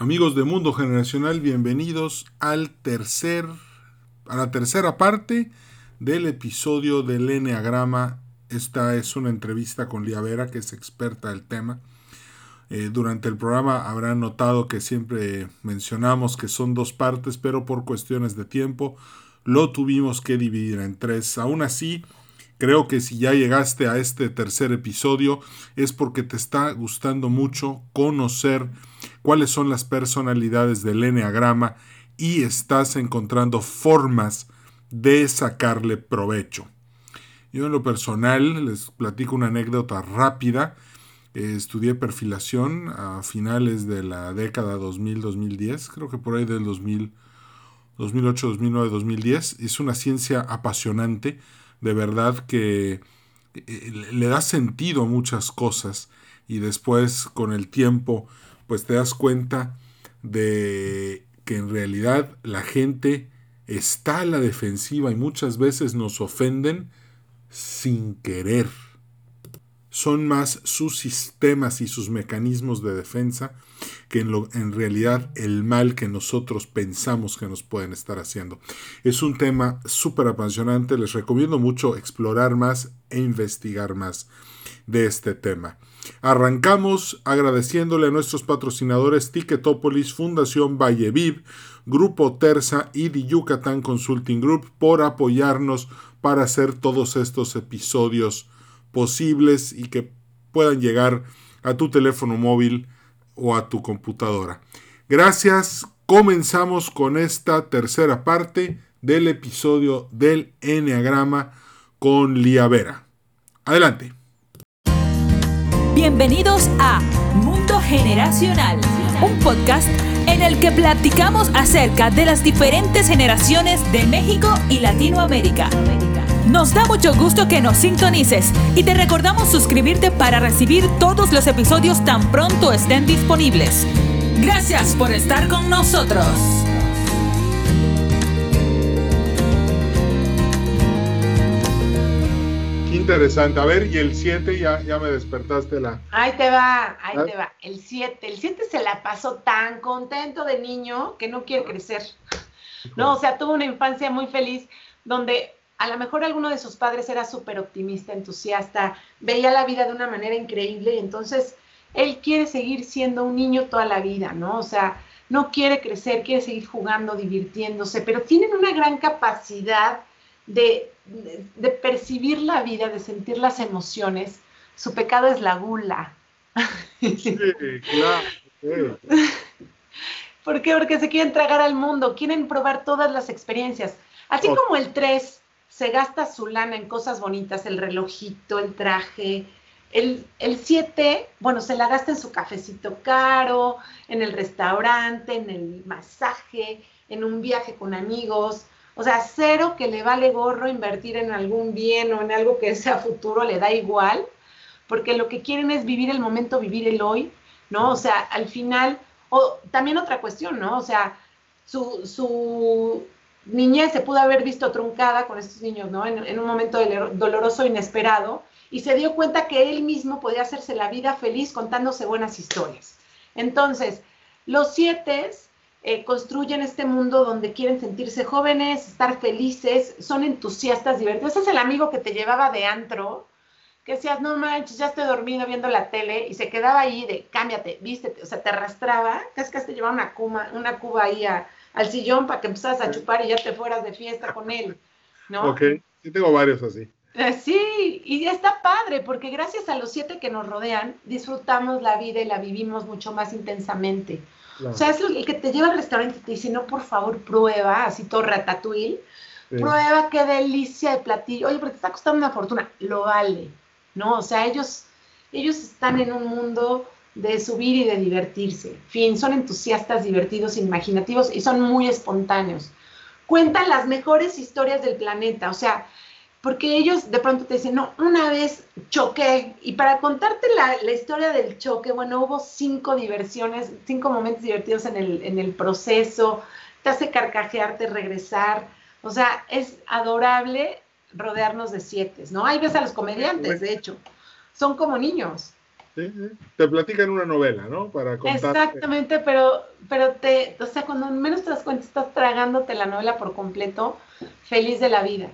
Amigos de Mundo Generacional, bienvenidos al tercer, a la tercera parte del episodio del Enneagrama. Esta es una entrevista con Lía Vera, que es experta del tema. Eh, durante el programa habrán notado que siempre mencionamos que son dos partes, pero por cuestiones de tiempo lo tuvimos que dividir en tres. Aún así, creo que si ya llegaste a este tercer episodio es porque te está gustando mucho conocer cuáles son las personalidades del Enneagrama y estás encontrando formas de sacarle provecho. Yo en lo personal les platico una anécdota rápida. Eh, estudié perfilación a finales de la década 2000-2010, creo que por ahí del 2000, 2008, 2009, 2010. Es una ciencia apasionante, de verdad que eh, le da sentido a muchas cosas y después con el tiempo pues te das cuenta de que en realidad la gente está a la defensiva y muchas veces nos ofenden sin querer. Son más sus sistemas y sus mecanismos de defensa que en, lo, en realidad el mal que nosotros pensamos que nos pueden estar haciendo. Es un tema súper apasionante, les recomiendo mucho explorar más e investigar más de este tema. Arrancamos agradeciéndole a nuestros patrocinadores Ticketopolis, Fundación Valleviv, Grupo Terza y The Yucatán Consulting Group por apoyarnos para hacer todos estos episodios posibles y que puedan llegar a tu teléfono móvil o a tu computadora. Gracias. Comenzamos con esta tercera parte del episodio del Enneagrama con Lía Vera. Adelante. Bienvenidos a Mundo Generacional, un podcast en el que platicamos acerca de las diferentes generaciones de México y Latinoamérica. Nos da mucho gusto que nos sintonices y te recordamos suscribirte para recibir todos los episodios tan pronto estén disponibles. Gracias por estar con nosotros. interesante. A ver, y el 7 ya, ya me despertaste la. Ahí te va, ahí ¿Ah? te va. El 7. El 7 se la pasó tan contento de niño que no quiere crecer. No, o sea, tuvo una infancia muy feliz donde a lo mejor alguno de sus padres era súper optimista, entusiasta, veía la vida de una manera increíble y entonces él quiere seguir siendo un niño toda la vida, ¿no? O sea, no quiere crecer, quiere seguir jugando, divirtiéndose, pero tienen una gran capacidad de, de, percibir la vida, de sentir las emociones, su pecado es la gula. Sí, claro. ¿Por qué? Porque se quieren tragar al mundo, quieren probar todas las experiencias. Así como el 3 se gasta su lana en cosas bonitas, el relojito, el traje. El 7, bueno, se la gasta en su cafecito caro, en el restaurante, en el masaje, en un viaje con amigos. O sea, cero que le vale gorro invertir en algún bien o en algo que sea futuro, le da igual, porque lo que quieren es vivir el momento, vivir el hoy, ¿no? O sea, al final, o también otra cuestión, ¿no? O sea, su, su niñez se pudo haber visto truncada con estos niños, ¿no? En, un momento doloroso, inesperado, y se dio cuenta que él mismo podía hacerse la vida feliz contándose buenas historias. Entonces, los siete eh, construyen este mundo donde quieren sentirse jóvenes, estar felices, son entusiastas, divertidos. Ese es el amigo que te llevaba de antro, que decías, no manches, ya estoy dormido viendo la tele, y se quedaba ahí de, cámbiate, vístete, o sea, te arrastraba, casi casi te llevaba una, cuba, una cuba ahí al sillón para que empezaras a chupar y ya te fueras de fiesta con él, ¿no? Ok, sí tengo varios así. Eh, sí, y está padre, porque gracias a los siete que nos rodean, disfrutamos la vida y la vivimos mucho más intensamente. O sea, es el que te lleva al restaurante y te dice, no, por favor, prueba, así todo ratatouille. Prueba qué delicia de platillo. Oye, pero te está costando una fortuna. Lo vale, ¿no? O sea, ellos, ellos están en un mundo de subir y de divertirse. Fin, son entusiastas, divertidos, imaginativos y son muy espontáneos. Cuentan las mejores historias del planeta. O sea, porque ellos de pronto te dicen, no, una vez choqué, y para contarte la, historia del choque, bueno, hubo cinco diversiones, cinco momentos divertidos en el, en el proceso, te hace carcajearte, regresar, o sea, es adorable rodearnos de siete, ¿no? Ahí ves a los comediantes, de hecho, son como niños. Te platican una novela, ¿no? Para contar. Exactamente, pero, pero te, o sea, cuando menos te das cuenta, estás tragándote la novela por completo, feliz de la vida.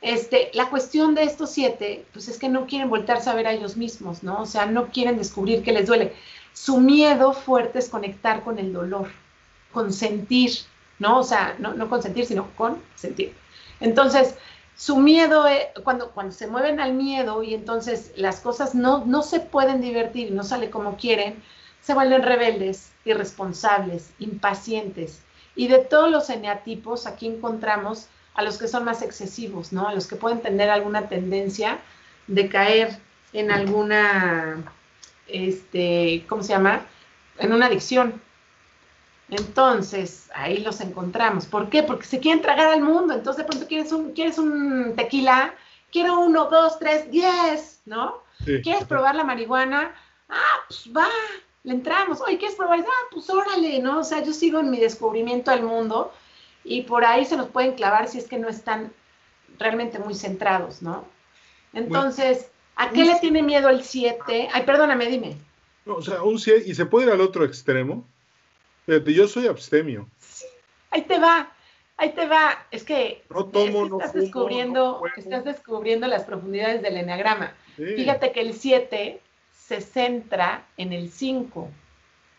Este, la cuestión de estos siete, pues es que no quieren voltarse a ver a ellos mismos, ¿no? O sea, no quieren descubrir que les duele. Su miedo fuerte es conectar con el dolor, con sentir, ¿no? O sea, no, no con sentir, sino con sentir. Entonces, su miedo, eh, cuando, cuando se mueven al miedo y entonces las cosas no, no se pueden divertir, no sale como quieren, se vuelven rebeldes, irresponsables, impacientes. Y de todos los eneatipos, aquí encontramos a los que son más excesivos, ¿no? A los que pueden tener alguna tendencia de caer en alguna, este, ¿cómo se llama? En una adicción, entonces, ahí los encontramos. ¿Por qué? Porque se quieren tragar al mundo. Entonces, de pronto quieres un, quieres un tequila, quiero uno, dos, tres, diez, ¿no? ¿Quieres probar la marihuana? Ah, pues va, le entramos. Oye, ¿quieres probar? Ah, pues órale, ¿no? O sea, yo sigo en mi descubrimiento del mundo y por ahí se nos pueden clavar si es que no están realmente muy centrados, ¿no? Entonces, ¿a qué le tiene miedo el 7? Ay, perdóname, dime. o sea, un 7, ¿y se puede ir al otro extremo? Yo soy abstemio. ahí te va, ahí te va. Es que, no tomo, estás, descubriendo, estás descubriendo las profundidades del eneagrama. Fíjate que el 7 se centra en el 5.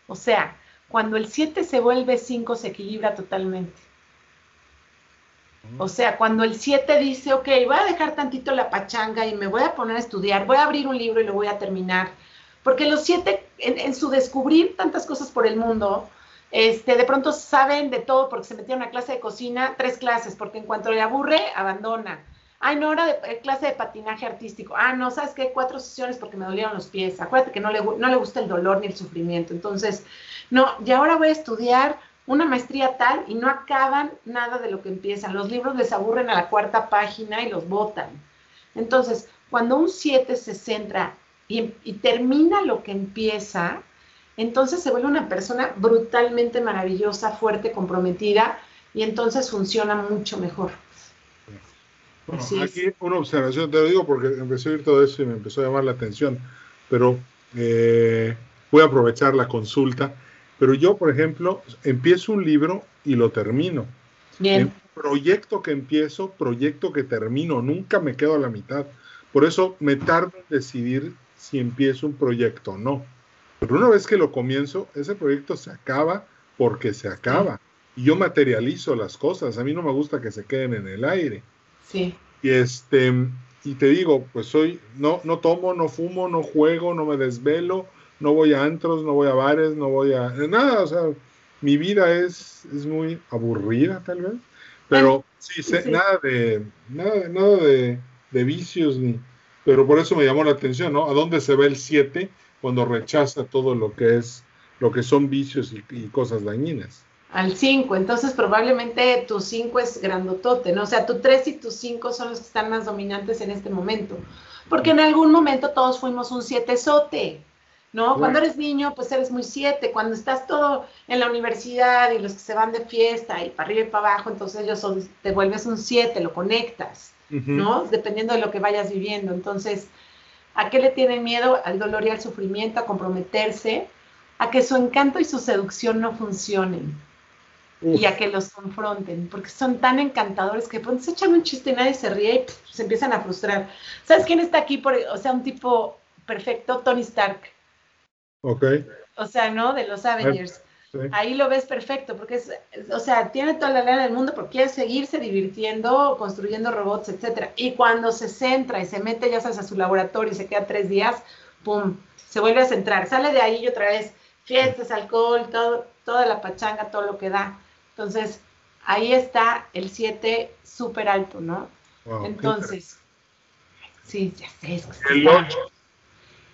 O sea, cuando el 7 se vuelve 5 se equilibra totalmente. O sea, cuando el 7 dice, ok, voy a dejar tantito la pachanga y me voy a poner a estudiar, voy a abrir un libro y lo voy a terminar. Porque los 7, en, su descubrir tantas cosas por el mundo, este, de pronto saben de todo porque se metieron a clase de cocina, tres clases, porque en cuanto le aburre, abandona. Ay, no, ahora de eh, clase de patinaje artístico. Ah, no, ¿sabes qué? Cuatro sesiones porque me dolieron los pies. Acuérdate que no le, no le gusta el dolor ni el sufrimiento. Entonces, no, y ahora voy a estudiar una maestría tal y no acaban nada de lo que empiezan. Los libros les aburren a la cuarta página y los botan. Entonces, cuando un siete se centra y termina lo que empieza, entonces se vuelve una persona brutalmente maravillosa, fuerte, comprometida y entonces funciona mucho mejor. Bueno, aquí una observación, te lo digo porque empecé a oír todo eso y me empezó a llamar la atención, pero eh, voy a aprovechar la consulta. Pero yo, por ejemplo, empiezo un libro y lo termino. Bien. proyecto que empiezo, proyecto que termino, nunca me quedo a la mitad. Por eso me tardo en decidir si empiezo un proyecto o no. Pero una vez que lo comienzo, ese proyecto se acaba porque se acaba. Y yo materializo las cosas. A mí no me gusta que se queden en el aire. Sí. Y este, y te digo, pues soy, no, no tomo, no fumo, no juego, no me desvelo, no voy a antros, no voy a bares, no voy a nada. O sea, mi vida es, es muy aburrida, tal vez. Pero sí, nada de, nada, nada de, de vicios ni. Pero por eso me llamó la atención, ¿no? ¿A dónde se ve el 7? Cuando rechaza todo lo que es, lo que son vicios y, cosas dañinas. Al 5, entonces probablemente tu 5 es grandotote, ¿no? O sea, tu 3 y tu 5 son los que están más dominantes en este momento. Porque en algún momento todos fuimos un 7 sote, ¿no? Cuando eres niño, pues eres muy 7. Cuando estás todo en la universidad y los que se van de fiesta y para arriba y para abajo, entonces ellos son, te vuelves un 7, lo conectas, ¿no? Dependiendo de lo que vayas viviendo. Entonces, ¿A qué le tienen miedo? Al dolor y al sufrimiento, a comprometerse, a que su encanto y su seducción no funcionen y a que los confronten, porque son tan encantadores que pues, se echan un chiste y nadie se ríe y se empiezan a frustrar. ¿Sabes quién está aquí? Por, o sea, un tipo perfecto, Tony Stark. Ok. O sea, ¿no? De los Avengers. Ahí lo ves perfecto, porque es, o sea, tiene toda la lana del mundo porque quiere seguirse divirtiendo, construyendo robots, etcétera. Y cuando se centra y se mete, ya sabes, a su laboratorio y se queda tres días, pum, se vuelve a centrar, sale de ahí y otra vez fiestas, alcohol, todo, toda la pachanga, todo lo que da. Entonces, ahí está el 7 súper alto, ¿no? Entonces, sí, ya sé. Es el 8.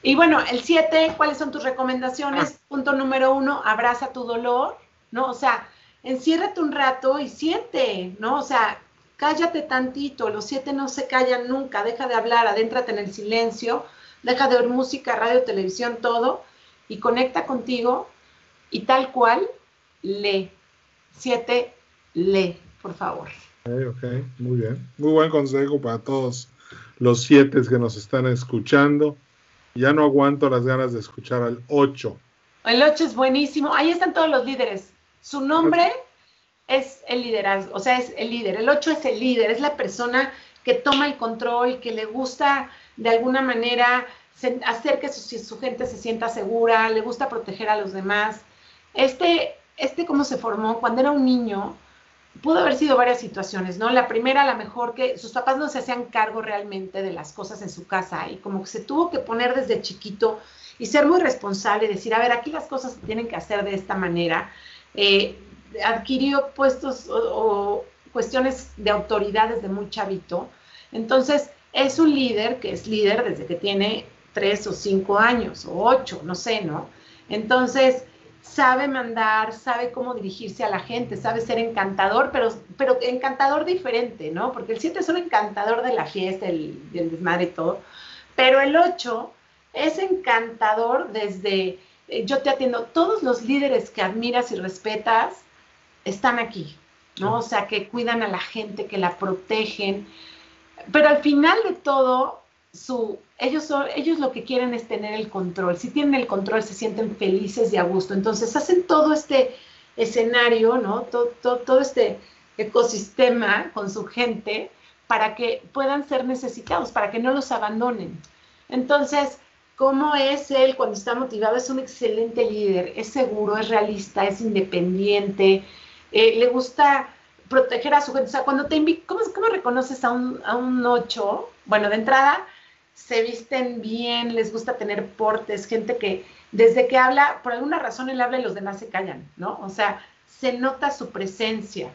Y bueno, el 7, ¿cuáles son tus recomendaciones? Ah. Punto número uno, abraza tu dolor, ¿no? O sea, enciérrate un rato y siente, ¿no? O sea, cállate tantito, los siete no se callan nunca, deja de hablar, adéntrate en el silencio, deja de oír música, radio, televisión, todo, y conecta contigo y tal cual, lee. Siete, lee, por favor. Ok, ok, muy bien. Muy buen consejo para todos los siete que nos están escuchando. Ya no aguanto las ganas de escuchar al 8. El 8 es buenísimo. Ahí están todos los líderes. Su nombre es el liderazgo, o sea, es el líder. El 8 es el líder, es la persona que toma el control, que le gusta de alguna manera hacer que su, gente se sienta segura, le gusta proteger a los demás. Este, este, ¿cómo se formó? Cuando era un niño, pudo haber sido varias situaciones, ¿no? La primera, a lo mejor que sus papás no se hacían cargo realmente de las cosas en su casa y como que se tuvo que poner desde chiquito y ser muy responsable, decir, a ver, aquí las cosas se tienen que hacer de esta manera. Eh, adquirió puestos o, cuestiones de autoridad desde muy chavito. Entonces, es un líder que es líder desde que tiene tres o cinco años o ocho, no sé, ¿no? Entonces, sabe mandar, sabe cómo dirigirse a la gente, sabe ser encantador, pero, pero encantador diferente, ¿no? Porque el siete es un encantador de la fiesta, el, del desmadre y todo, pero el ocho es encantador desde, eh, yo te atiendo, todos los líderes que admiras y respetas están aquí, ¿no? O sea, que cuidan a la gente, que la protegen, pero al final de todo, su, ellos, son, ellos lo que quieren es tener el control. Si tienen el control, se sienten felices y a gusto. Entonces hacen todo este escenario, ¿no? Todo, todo, este ecosistema con su gente para que puedan ser necesitados, para que no los abandonen. Entonces, ¿cómo es él cuando está motivado? Es un excelente líder, es seguro, es realista, es independiente, eh, le gusta proteger a su gente. O sea, cuando te ¿cómo, ¿cómo, reconoces a un, a un ocho? Bueno, de entrada, se visten bien, les gusta tener portes, gente que desde que habla, por alguna razón él habla y los demás se callan, ¿no? O sea, se nota su presencia.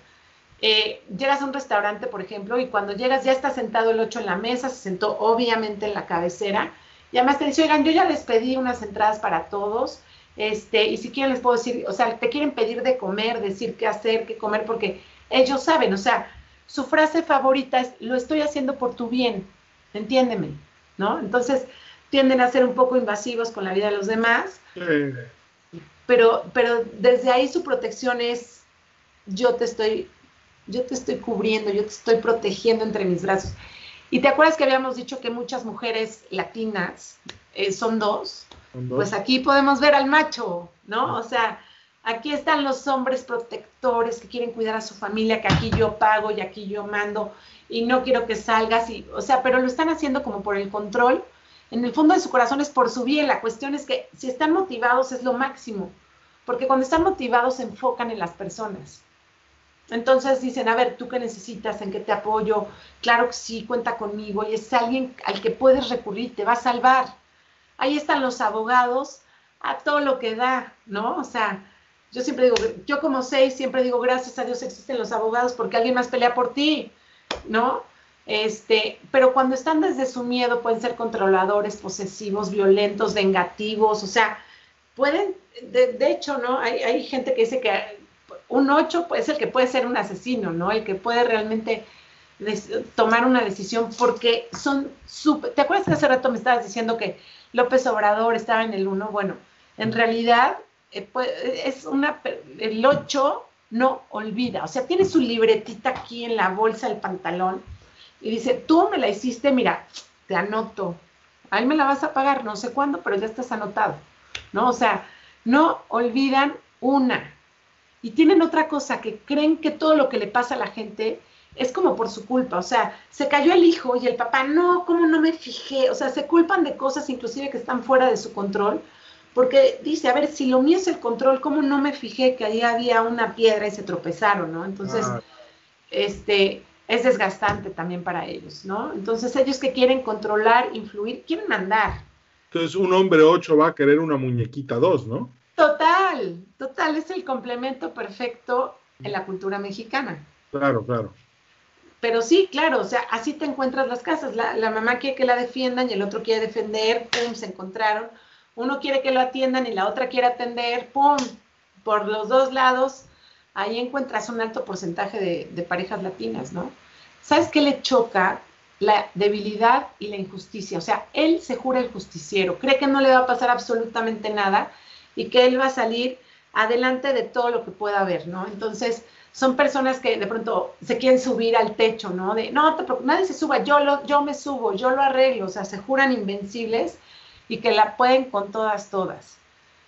Eh, llegas a un restaurante, por ejemplo, y cuando llegas ya está sentado el ocho en la mesa, se sentó obviamente en la cabecera, y además te dice, oigan, yo ya les pedí unas entradas para todos, este, y si quieren les puedo decir, o sea, te quieren pedir de comer, decir qué hacer, qué comer, porque ellos saben, o sea, su frase favorita es, lo estoy haciendo por tu bien, entiéndeme, ¿no? Entonces, tienden a ser un poco invasivos con la vida de los demás, pero, pero desde ahí su protección es, yo te estoy, yo te estoy cubriendo, yo te estoy protegiendo entre mis brazos. Y te acuerdas que habíamos dicho que muchas mujeres latinas eh, son dos, pues aquí podemos ver al macho, ¿no? O sea, aquí están los hombres protectores que quieren cuidar a su familia, que aquí yo pago y aquí yo mando y no quiero que salgas, y, o sea, pero lo están haciendo como por el control. En el fondo de su corazón es por su bien. La cuestión es que si están motivados es lo máximo, porque cuando están motivados se enfocan en las personas. Entonces dicen, a ver, ¿tú qué necesitas? ¿En qué te apoyo? Claro que sí, cuenta conmigo. Y es alguien al que puedes recurrir, te va a salvar ahí están los abogados a todo lo que da, ¿no? O sea, yo siempre digo, yo como seis siempre digo, gracias a Dios existen los abogados porque alguien más pelea por ti, ¿no? Este, pero cuando están desde su miedo pueden ser controladores, posesivos, violentos, vengativos, o sea, pueden, de, hecho, ¿no? Hay, hay, gente que dice que un ocho es el que puede ser un asesino, ¿no? El que puede realmente tomar una decisión porque son súper... ¿Te acuerdas que hace rato me estabas diciendo que López Obrador estaba en el 1, bueno, en realidad eh, pues, es una, el 8 no olvida, o sea, tiene su libretita aquí en la bolsa del pantalón y dice, tú me la hiciste, mira, te anoto, ahí me la vas a pagar, no sé cuándo, pero ya estás anotado, ¿no? O sea, no olvidan una. Y tienen otra cosa, que creen que todo lo que le pasa a la gente es como por su culpa, o sea, se cayó el hijo y el papá, no, ¿cómo no me fijé? O sea, se culpan de cosas inclusive que están fuera de su control, porque dice, a ver, si lo mío es el control, ¿cómo no me fijé que ahí había una piedra y se tropezaron, ¿no? Entonces, ah. este, es desgastante también para ellos, ¿no? Entonces, ellos que quieren controlar, influir, quieren mandar. Entonces, un hombre 8 va a querer una muñequita 2, ¿no? Total, total, es el complemento perfecto en la cultura mexicana. Claro, claro. Pero sí, claro, o sea, así te encuentras las casas. La, mamá quiere que la defiendan y el otro quiere defender, pum, se encontraron. Uno quiere que lo atiendan y la otra quiere atender, pum, por los dos lados. Ahí encuentras un alto porcentaje de, parejas latinas, ¿no? ¿Sabes qué le choca? La debilidad y la injusticia. O sea, él se jura el justiciero, cree que no le va a pasar absolutamente nada y que él va a salir adelante de todo lo que pueda haber, ¿no? Entonces, son personas que de pronto se quieren subir al techo, ¿no? De, no, nadie se suba, yo, lo, yo me subo, yo lo arreglo, o sea, se juran invencibles y que la pueden con todas, todas.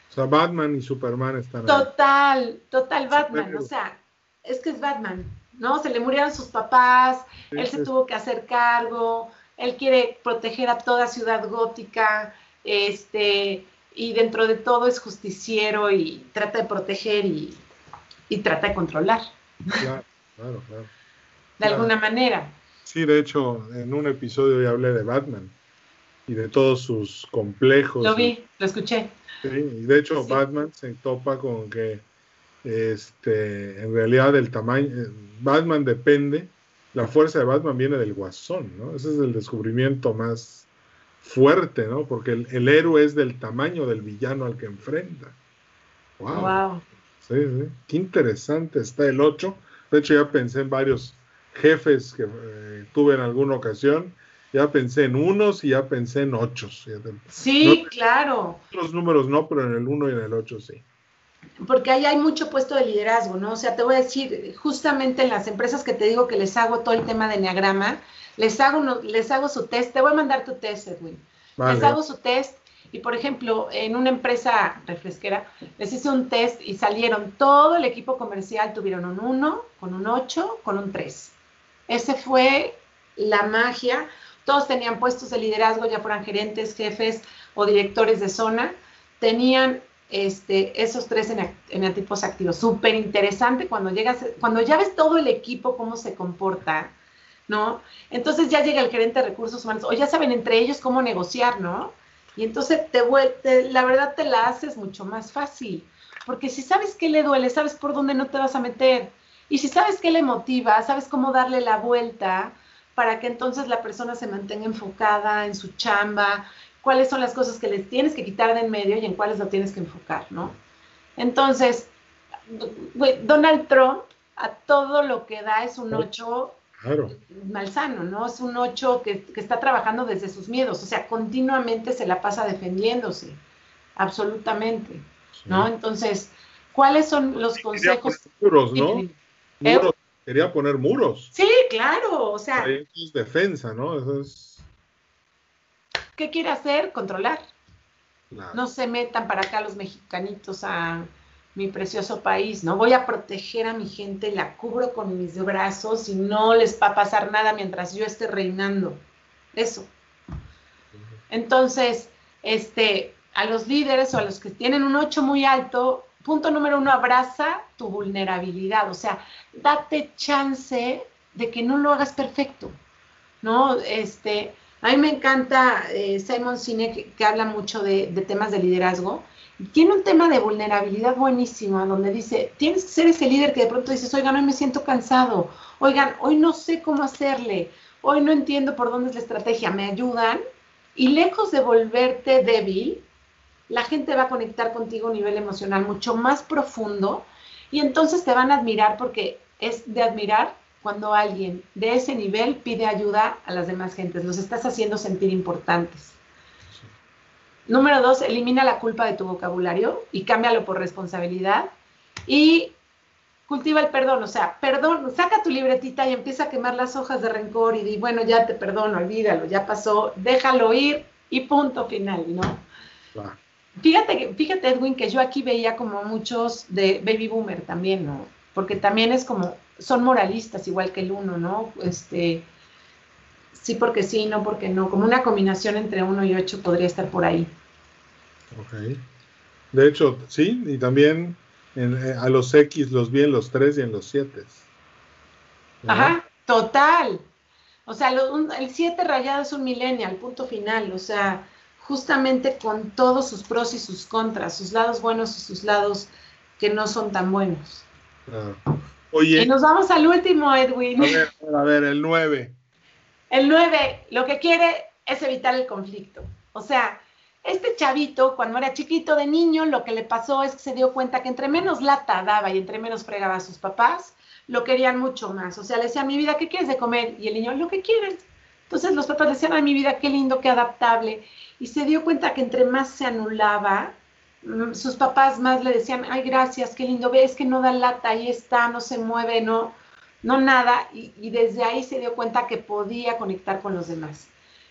O sea, Batman y Superman están Total, total Batman. O sea, es que es Batman, ¿no? Se le murieron sus papás, él se tuvo que hacer cargo, él quiere proteger a toda ciudad gótica, este, y dentro de todo es justiciero y trata de proteger y, trata de controlar. Claro, claro, claro. De alguna manera. Sí, de hecho, en un episodio ya hablé de Batman y de todos sus complejos. Lo vi, lo escuché. Sí, y de hecho Batman se topa con que este, en realidad el tamaño, eh, Batman depende, la fuerza de Batman viene del guasón, ¿no? Ese es el descubrimiento más fuerte, ¿no? Porque el, héroe es del tamaño del villano al que enfrenta. Wow. Sí, sí. Qué interesante está el 8. De hecho, ya pensé en varios jefes que eh, tuve en alguna ocasión. Ya pensé en unos y ya pensé en ochos. Sí, claro. Los números no, pero en el 1 y en el 8 sí porque ahí hay mucho puesto de liderazgo, ¿no? O sea, te voy a decir, justamente en las empresas que te digo que les hago todo el tema de Enneagrama, les hago, les hago su test, te voy a mandar tu test, Edwin. Les hago su test y, por ejemplo, en una empresa refresquera, les hice un test y salieron todo el equipo comercial, tuvieron un 1, con un 8, con un 3. Ese fue la magia. Todos tenían puestos de liderazgo, ya fueran gerentes, jefes o directores de zona. Tenían este, esos tres eneatipos activos. Súper interesante cuando llegas, cuando ya ves todo el equipo cómo se comporta, ¿no? Entonces ya llega el gerente de recursos humanos, o ya saben entre ellos cómo negociar, ¿no? Y entonces te, te la verdad te la haces mucho más fácil, porque si sabes qué le duele, sabes por dónde no te vas a meter. Y si sabes qué le motiva, sabes cómo darle la vuelta para que entonces la persona se mantenga enfocada en su chamba, cuáles son las cosas que les tienes que quitar de en medio y en cuáles lo tienes que enfocar, ¿no? Entonces, Donald Trump a todo lo que da es un 8 malsano, ¿no? Es un 8 que, está trabajando desde sus miedos, o sea, continuamente se la pasa defendiéndose, absolutamente, ¿no? Entonces, ¿cuáles son los consejos? Muros, ¿no? ¿Eh? Quería poner muros. Sí, claro, o sea. es defensa, ¿no? Eso es ¿Qué quiere hacer? Controlar. No se metan para acá los mexicanitos a mi precioso país, ¿no? Voy a proteger a mi gente, la cubro con mis brazos y no les va a pasar nada mientras yo esté reinando. Eso. Entonces, este, a los líderes o a los que tienen un 8 muy alto, punto número uno, abraza tu vulnerabilidad, o sea, date chance de que no lo hagas perfecto, ¿no? Este, a mí me encanta eh, Simon Sinek, que, habla mucho de, temas de liderazgo. Tiene un tema de vulnerabilidad buenísimo, donde dice, tienes que ser ese líder que de pronto dices, oigan, hoy me siento cansado, oigan, hoy no sé cómo hacerle, hoy no entiendo por dónde es la estrategia, ¿me ayudan? Y lejos de volverte débil, la gente va a conectar contigo a un nivel emocional mucho más profundo y entonces te van a admirar porque es de admirar cuando alguien de ese nivel pide ayuda a las demás gentes, los estás haciendo sentir importantes. Número dos, elimina la culpa de tu vocabulario y cámbialo por responsabilidad. Y cultiva el perdón, o sea, perdón, saca tu libretita y empieza a quemar las hojas de rencor y di, bueno, ya te perdono, olvídalo, ya pasó, déjalo ir y punto final, ¿no? Fíjate, fíjate, Edwin, que yo aquí veía como muchos de baby boomer también, ¿no? Porque también es como, son moralistas igual que el uno, ¿no? Este, sí porque sí, no porque no, como una combinación entre uno y ocho podría estar por ahí. Ok. De hecho, sí, y también eh, a los X los vi en los tres y en los siete. Ajá, total. O sea, el 7 rayado es un millennial, punto final. O sea, justamente con todos sus pros y sus contras, sus lados buenos y sus lados que no son tan buenos. Claro. Oye. Y nos vamos al último, Edwin. A ver, a ver, el 9. El 9, lo que quiere es evitar el conflicto. O sea, este chavito, cuando era chiquito de niño, lo que le pasó es que se dio cuenta que entre menos lata daba y entre menos fregaba a sus papás, lo querían mucho más. O sea, le decían, mi vida, ¿qué quieres de comer? Y el niño, lo que quieren. Entonces los papás decían, ay, mi vida, qué lindo, qué adaptable. Y se dio cuenta que entre más se anulaba, Mm, sus papás más le decían, ay, gracias, qué lindo, ves que no da lata, ahí está, no se mueve, no, no nada, y, desde ahí se dio cuenta que podía conectar con los demás.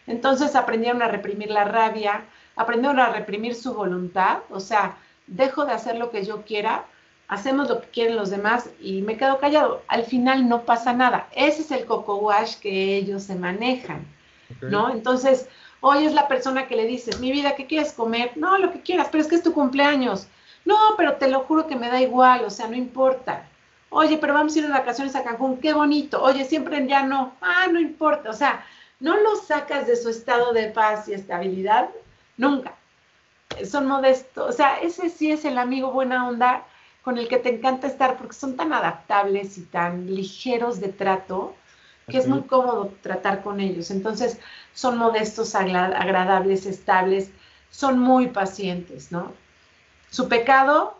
Entonces aprendieron a reprimir la rabia, aprendieron a reprimir su voluntad, o sea, dejo de hacer lo que yo quiera, hacemos lo que quieren los demás y me quedo callado. Al final no pasa nada. Ese es el coco wash que ellos se manejan, ¿no? Entonces, hoy es la persona que le dices, mi vida, ¿qué quieres comer? No, lo que quieras, pero es que es tu cumpleaños. No, pero te lo juro que me da igual, o sea, no importa. Oye, pero vamos a ir de vacaciones a Cancún, qué bonito. Oye, siempre ya no. Ah, no importa. O sea, no lo sacas de su estado de paz y estabilidad nunca. Son modestos. O sea, ese sí es el amigo buena onda con el que te encanta estar porque son tan adaptables y tan ligeros de trato que es muy cómodo tratar con ellos. Entonces, son modestos, agradables, estables, son muy pacientes, ¿no? Su pecado,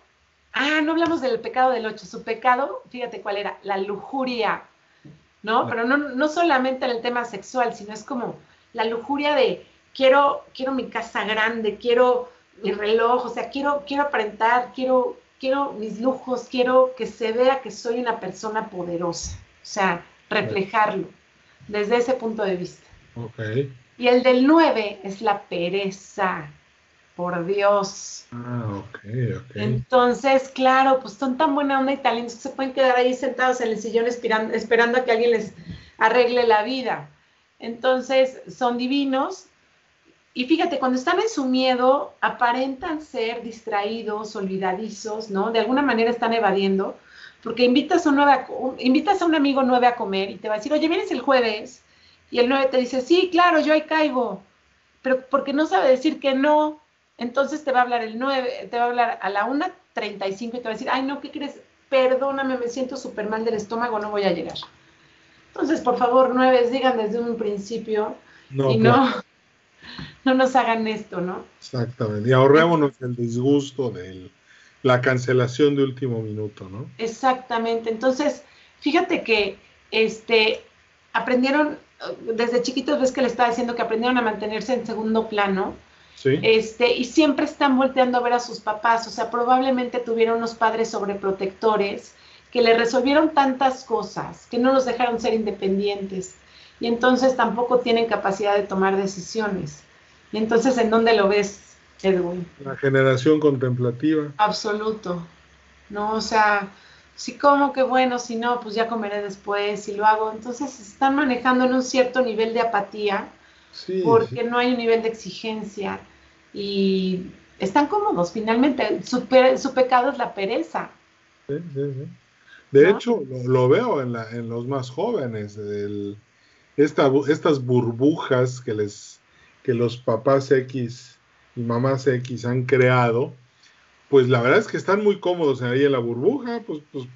ah, no hablamos del pecado del 8, su pecado, fíjate cuál era, la lujuria, ¿no? Pero no, no solamente en el tema sexual, sino es como la lujuria de quiero, quiero mi casa grande, quiero mi reloj, o sea, quiero, quiero aparentar, quiero quiero mis lujos, quiero que se vea que soy una persona poderosa, o sea, reflejarlo desde ese punto de vista. Okay. Y el del 9 es la pereza, por Dios. Ah, ok, ok. Entonces, claro, pues son tan buena onda y talentos que se pueden quedar ahí sentados en el sillón esperando, esperando a que alguien les arregle la vida. Entonces, son divinos y fíjate, cuando están en su miedo, aparentan ser distraídos, olvidadizos, ¿no? De alguna manera están evadiendo, porque invitas a, un invitas a un amigo nueve a comer y te va a decir, oye, vienes el jueves, y el nueve te dice, sí, claro, yo ahí caigo, pero porque no sabe decir que no, entonces te va a hablar el nueve, te va a hablar a la una treinta y cinco y te va a decir, ay, no, ¿qué crees? Perdóname, me siento súper mal del estómago, no voy a llegar. Entonces, por favor, nueve, digan desde un principio y no no nos hagan esto, ¿no? Exactamente. Y ahorrémonos el disgusto de la cancelación de último minuto, ¿no? Exactamente. Entonces, fíjate que este aprendieron desde chiquitos ves que le estaba diciendo que aprendieron a mantenerse en segundo plano. Sí. Este, y siempre están volteando a ver a sus papás, o sea, probablemente tuvieron unos padres sobreprotectores que le resolvieron tantas cosas, que no los dejaron ser independientes, y entonces tampoco tienen capacidad de tomar decisiones. Y entonces, ¿en dónde lo ves, Edwin? La generación contemplativa. Absoluto. No, o sea, si como que bueno, si no, pues ya comeré después, si lo hago. Entonces están manejando en un cierto nivel de apatía, porque no hay un nivel de exigencia y están cómodos finalmente. Su, su pecado es la pereza. Sí, sí, sí. De hecho, lo, veo en, la, en, los más jóvenes, el, esta, estas burbujas que les que los papás X y mamás X han creado, pues la verdad es que están muy cómodos ahí en la burbuja, pues, pues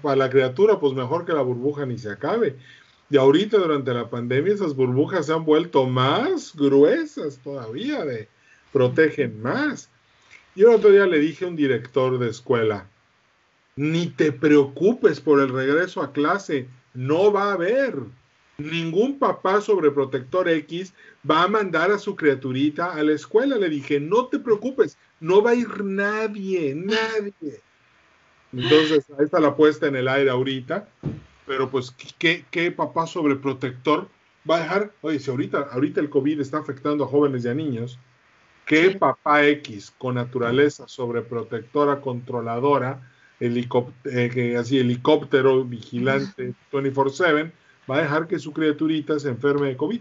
para la criatura, pues mejor que la burbuja ni se acabe. Y ahorita durante la pandemia esas burbujas se han vuelto más gruesas todavía, de protegen más. Y el otro día le dije a un director de escuela, ni te preocupes por el regreso a clase, no va a haber. Ningún papá sobreprotector X va a mandar a su criaturita a la escuela. Le dije, no te preocupes, no va a ir nadie, nadie. Entonces, ahí está la puesta en el aire ahorita. Pero pues, ¿qué, qué papá sobreprotector va a dejar? Oye, si ahorita, ahorita el COVID está afectando a jóvenes y a niños, ¿qué papá X con naturaleza sobreprotectora, controladora, eh, así helicóptero vigilante 24/7, va a dejar que su criaturita se enferme de COVID?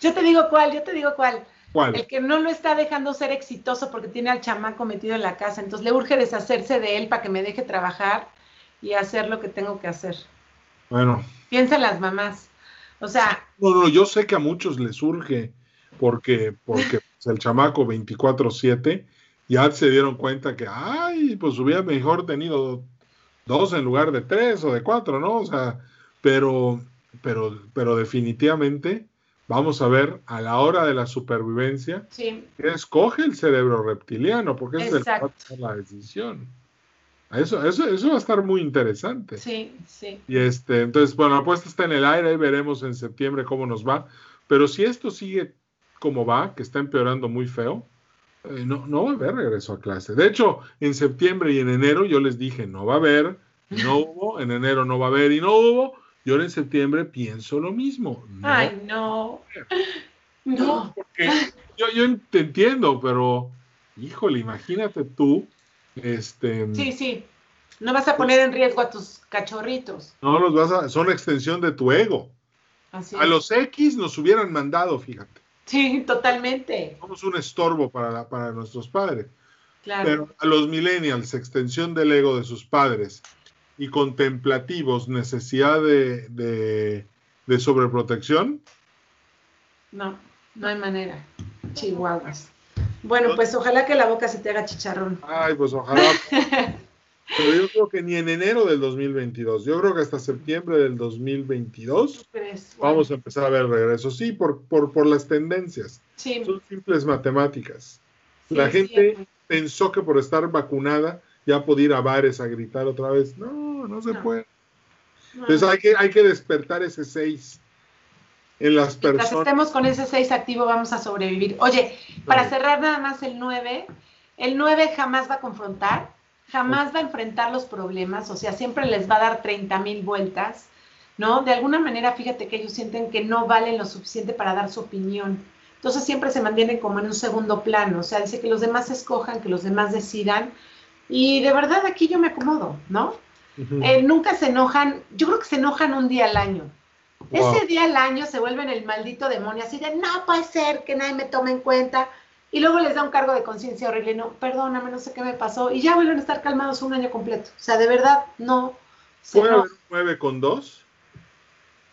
Yo te digo cuál, yo te digo cuál. ¿Cuál? El que no lo está dejando ser exitoso porque tiene al chamaco metido en la casa. Entonces le urge deshacerse de él para que me deje trabajar y hacer lo que tengo que hacer. Bueno. Piensa las mamás. O sea. No, no, yo sé que a muchos les urge porque, porque pues, el chamaco 24-7 ya se dieron cuenta que, ay, pues hubiera mejor tenido dos en lugar de tres o de cuatro, ¿no? O sea, pero, pero, pero definitivamente vamos a ver a la hora de la supervivencia que escoge el cerebro reptiliano, porque es el que la decisión. Eso, eso, eso va a estar muy interesante. Sí, sí. Y este, entonces, bueno, la apuesta está en el aire, y veremos en septiembre cómo nos va. Pero si esto sigue como va, que está empeorando muy feo, eh, no, no va a haber regreso a clase. De hecho, en septiembre y en enero yo les dije, no va a haber, no hubo, en enero no va a haber y no hubo, yo en septiembre pienso lo mismo. Ay, no. No. Porque yo, yo te entiendo, pero híjole, imagínate tú, este... Sí, sí. No vas a poner en riesgo a tus cachorritos. No los vas a, son extensión de tu ego. Así A los X nos hubieran mandado, fíjate. Sí, totalmente. Somos un estorbo para, la- para nuestros padres. Claro. Pero a los millennials, extensión del ego de sus padres y contemplativos, necesidad de, de, de sobreprotección, No, no hay manera. Chihuahuas. Bueno, pues ojalá que la boca se te haga chicharrón. ay, pues ojalá. Pero yo creo que ni en enero del 2022, yo creo que hasta septiembre del 2022 ¿Tú crees? vamos a empezar a ver regreso. Sí, por, por, por las tendencias. Sí. Son simples matemáticas. sí, La gente pensó que por estar vacunada ya podía ir a bares a gritar otra vez. No, no se No. puede. No. Entonces hay que, hay que despertar ese 6 en las Mientras personas. estemos con ese 6 activo, vamos a sobrevivir. Oye, para cerrar nada más el 9, el 9 jamás va a confrontar, jamás va a enfrentar los problemas, o sea, siempre les va a dar 30 mil vueltas, ¿no? De alguna manera, fíjate que ellos sienten que no valen lo suficiente para dar su opinión. Entonces siempre se mantienen como en un segundo plano, o sea, dice que los demás escojan, que los demás decidan. Y de verdad aquí yo me acomodo, ¿no? Eh, nunca se enojan, yo creo que se enojan un día al año. Wow. Ese día al año se vuelven el maldito demonio, así de no puede ser que nadie me tome en cuenta. Y luego les da un cargo de conciencia horrible, no, perdóname, no sé qué me pasó. Y ya vuelven a estar calmados un año completo. O sea, de verdad, no. se ¿Puede haber 9 con 2?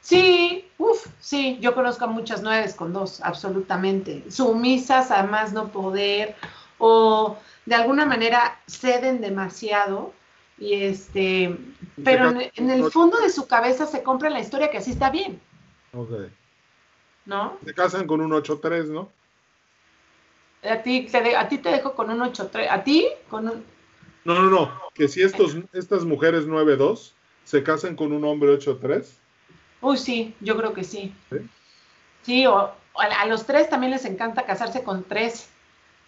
Sí, uff, sí, yo conozco a muchas nueves con dos, absolutamente. Sumisas a más no poder, o de alguna manera ceden demasiado. Y este, pero en, en el fondo de su cabeza se compra la historia que así está bien, Ok. ¿no? Se casan con un 8-3, ¿no? A ti, te a ti te dejo con un 8-3. ¿A ti? Con un... No, no, no. Que si estos, estas mujeres 9-2 se casan con un hombre 8-3. Uy, sí, yo creo que sí. ¿Sí? Sí, o, o a, a los tres también les encanta casarse con tres,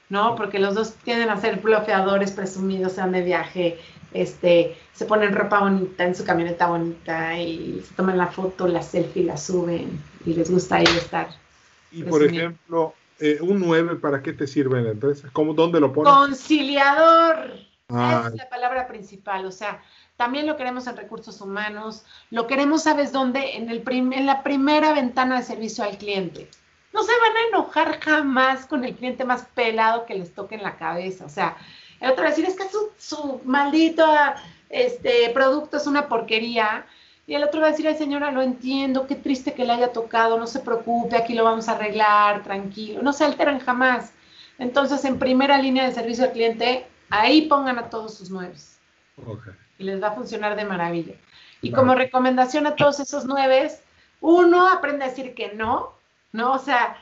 ¿no? Porque los dos tienden a ser bloqueadores presumidos, se van de viaje, este, se ponen ropa bonita en su camioneta bonita y se toman la foto, la selfie, la suben y les gusta ahí estar. Y por ejemplo, eh, un 9, ¿para qué te sirve en la empresa? ¿Cómo, ¿Dónde lo pones? Conciliador. Ah, Esa es la palabra principal, o sea, también lo queremos en recursos humanos, lo queremos, ¿sabes dónde? En, el prim- en la primera ventana de servicio al cliente. No se van a enojar jamás con el cliente más pelado que les toque en la cabeza, o sea, el otro va a decir, es que su, su maldito este, producto es una porquería, y el otro va a decir, ay señora, lo entiendo, qué triste que le haya tocado, no se preocupe, aquí lo vamos a arreglar, tranquilo, no se alteran jamás. Entonces, en primera línea de servicio al cliente, ahí pongan a todos sus nueves y les va a funcionar de maravilla. Y Vale. como recomendación a todos esos nueves, uno aprende a decir que no, ¿no? O sea,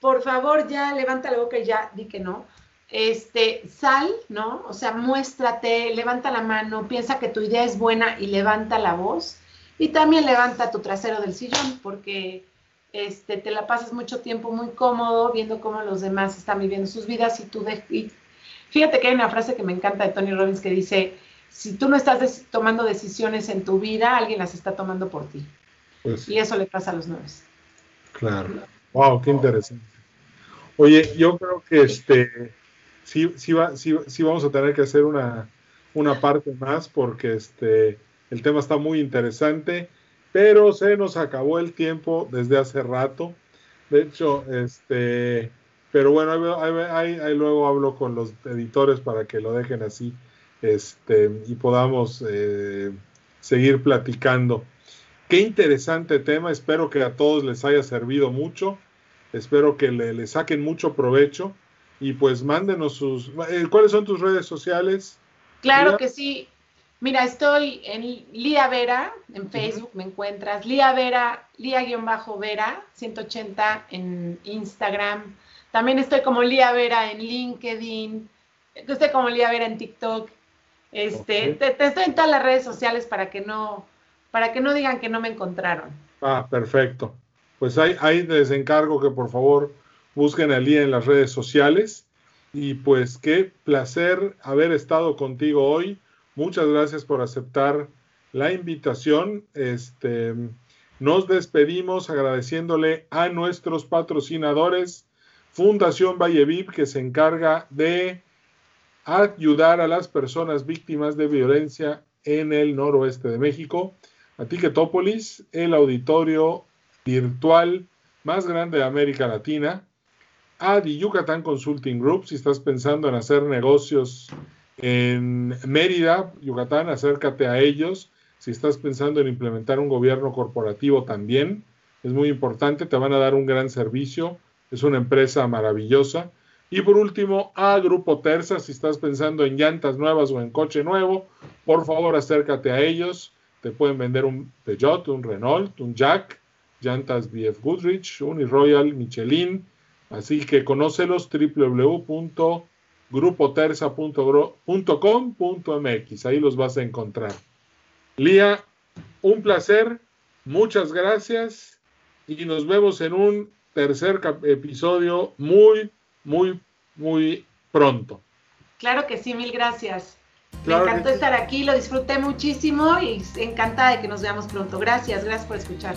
por favor ya levanta la boca y ya di que no. Este, sal, ¿no? O sea, muéstrate, levanta la mano, piensa que tu idea es buena y levanta la voz. Y también levanta tu trasero del sillón porque este, te la pasas mucho tiempo muy cómodo viendo cómo los demás están viviendo sus vidas y tú de- y Fíjate que hay una frase que me encanta de Tony Robbins que dice, si tú no estás des- tomando decisiones en tu vida, alguien las está tomando por ti. Pues Y eso le pasa a los nuevos. Claro. Wow, qué interesante. Oye, yo creo que este sí, sí, va, sí, sí vamos a tener que hacer una, una parte más porque este el tema está muy interesante, pero se nos acabó el tiempo desde hace rato. De hecho, este, pero bueno, ahí, ahí- ahí- luego hablo con los editores para que lo dejen así, este, y podamos eh, seguir platicando. Qué interesante tema, espero que a todos les haya servido mucho, espero que le, le saquen mucho provecho y pues mándenos sus... eh, ¿Cuáles son tus redes sociales? Claro que sí. Mira, estoy en Lía Vera, en Facebook me encuentras. Lía Vera, Lía-Vera, 180 en Instagram. También estoy como Lía Vera en LinkedIn. Estoy como Lía Vera en TikTok. Este, te, te estoy en todas las redes sociales para que no, para que no digan que no me encontraron. Ah, perfecto. Pues ahí, ahí les encargo que por favor busquen a Lía en las redes sociales. Y pues qué placer haber estado contigo hoy. Muchas gracias por aceptar la invitación. Este, nos despedimos agradeciéndole a nuestros patrocinadores, Fundación Vallevip, que se encarga de ayudar a las personas víctimas de violencia en el noroeste de México, a Ticketopolis, el auditorio virtual más grande de América Latina, a The Yucatán Consulting Group, si estás pensando en hacer negocios en Mérida, Yucatán, acércate a ellos si estás pensando en implementar un gobierno corporativo también, es muy importante, te van a dar un gran servicio, es una empresa maravillosa. Y por último, a Grupo Terza, si estás pensando en llantas nuevas o en coche nuevo, por favor acércate a ellos. Te pueden vender un Peugeot, un Renault, un Jack, llantas BF Goodrich, Royal Michelin. Así que conócelos www.grupoterza.com.mx. Ahí los vas a encontrar. Lía, un placer, muchas gracias y nos vemos en un tercer episodio muy, muy, muy pronto. Claro que sí, mil gracias. Me encantó estar aquí, lo disfruté muchísimo y encantada de que nos veamos pronto. Gracias, gracias por escuchar.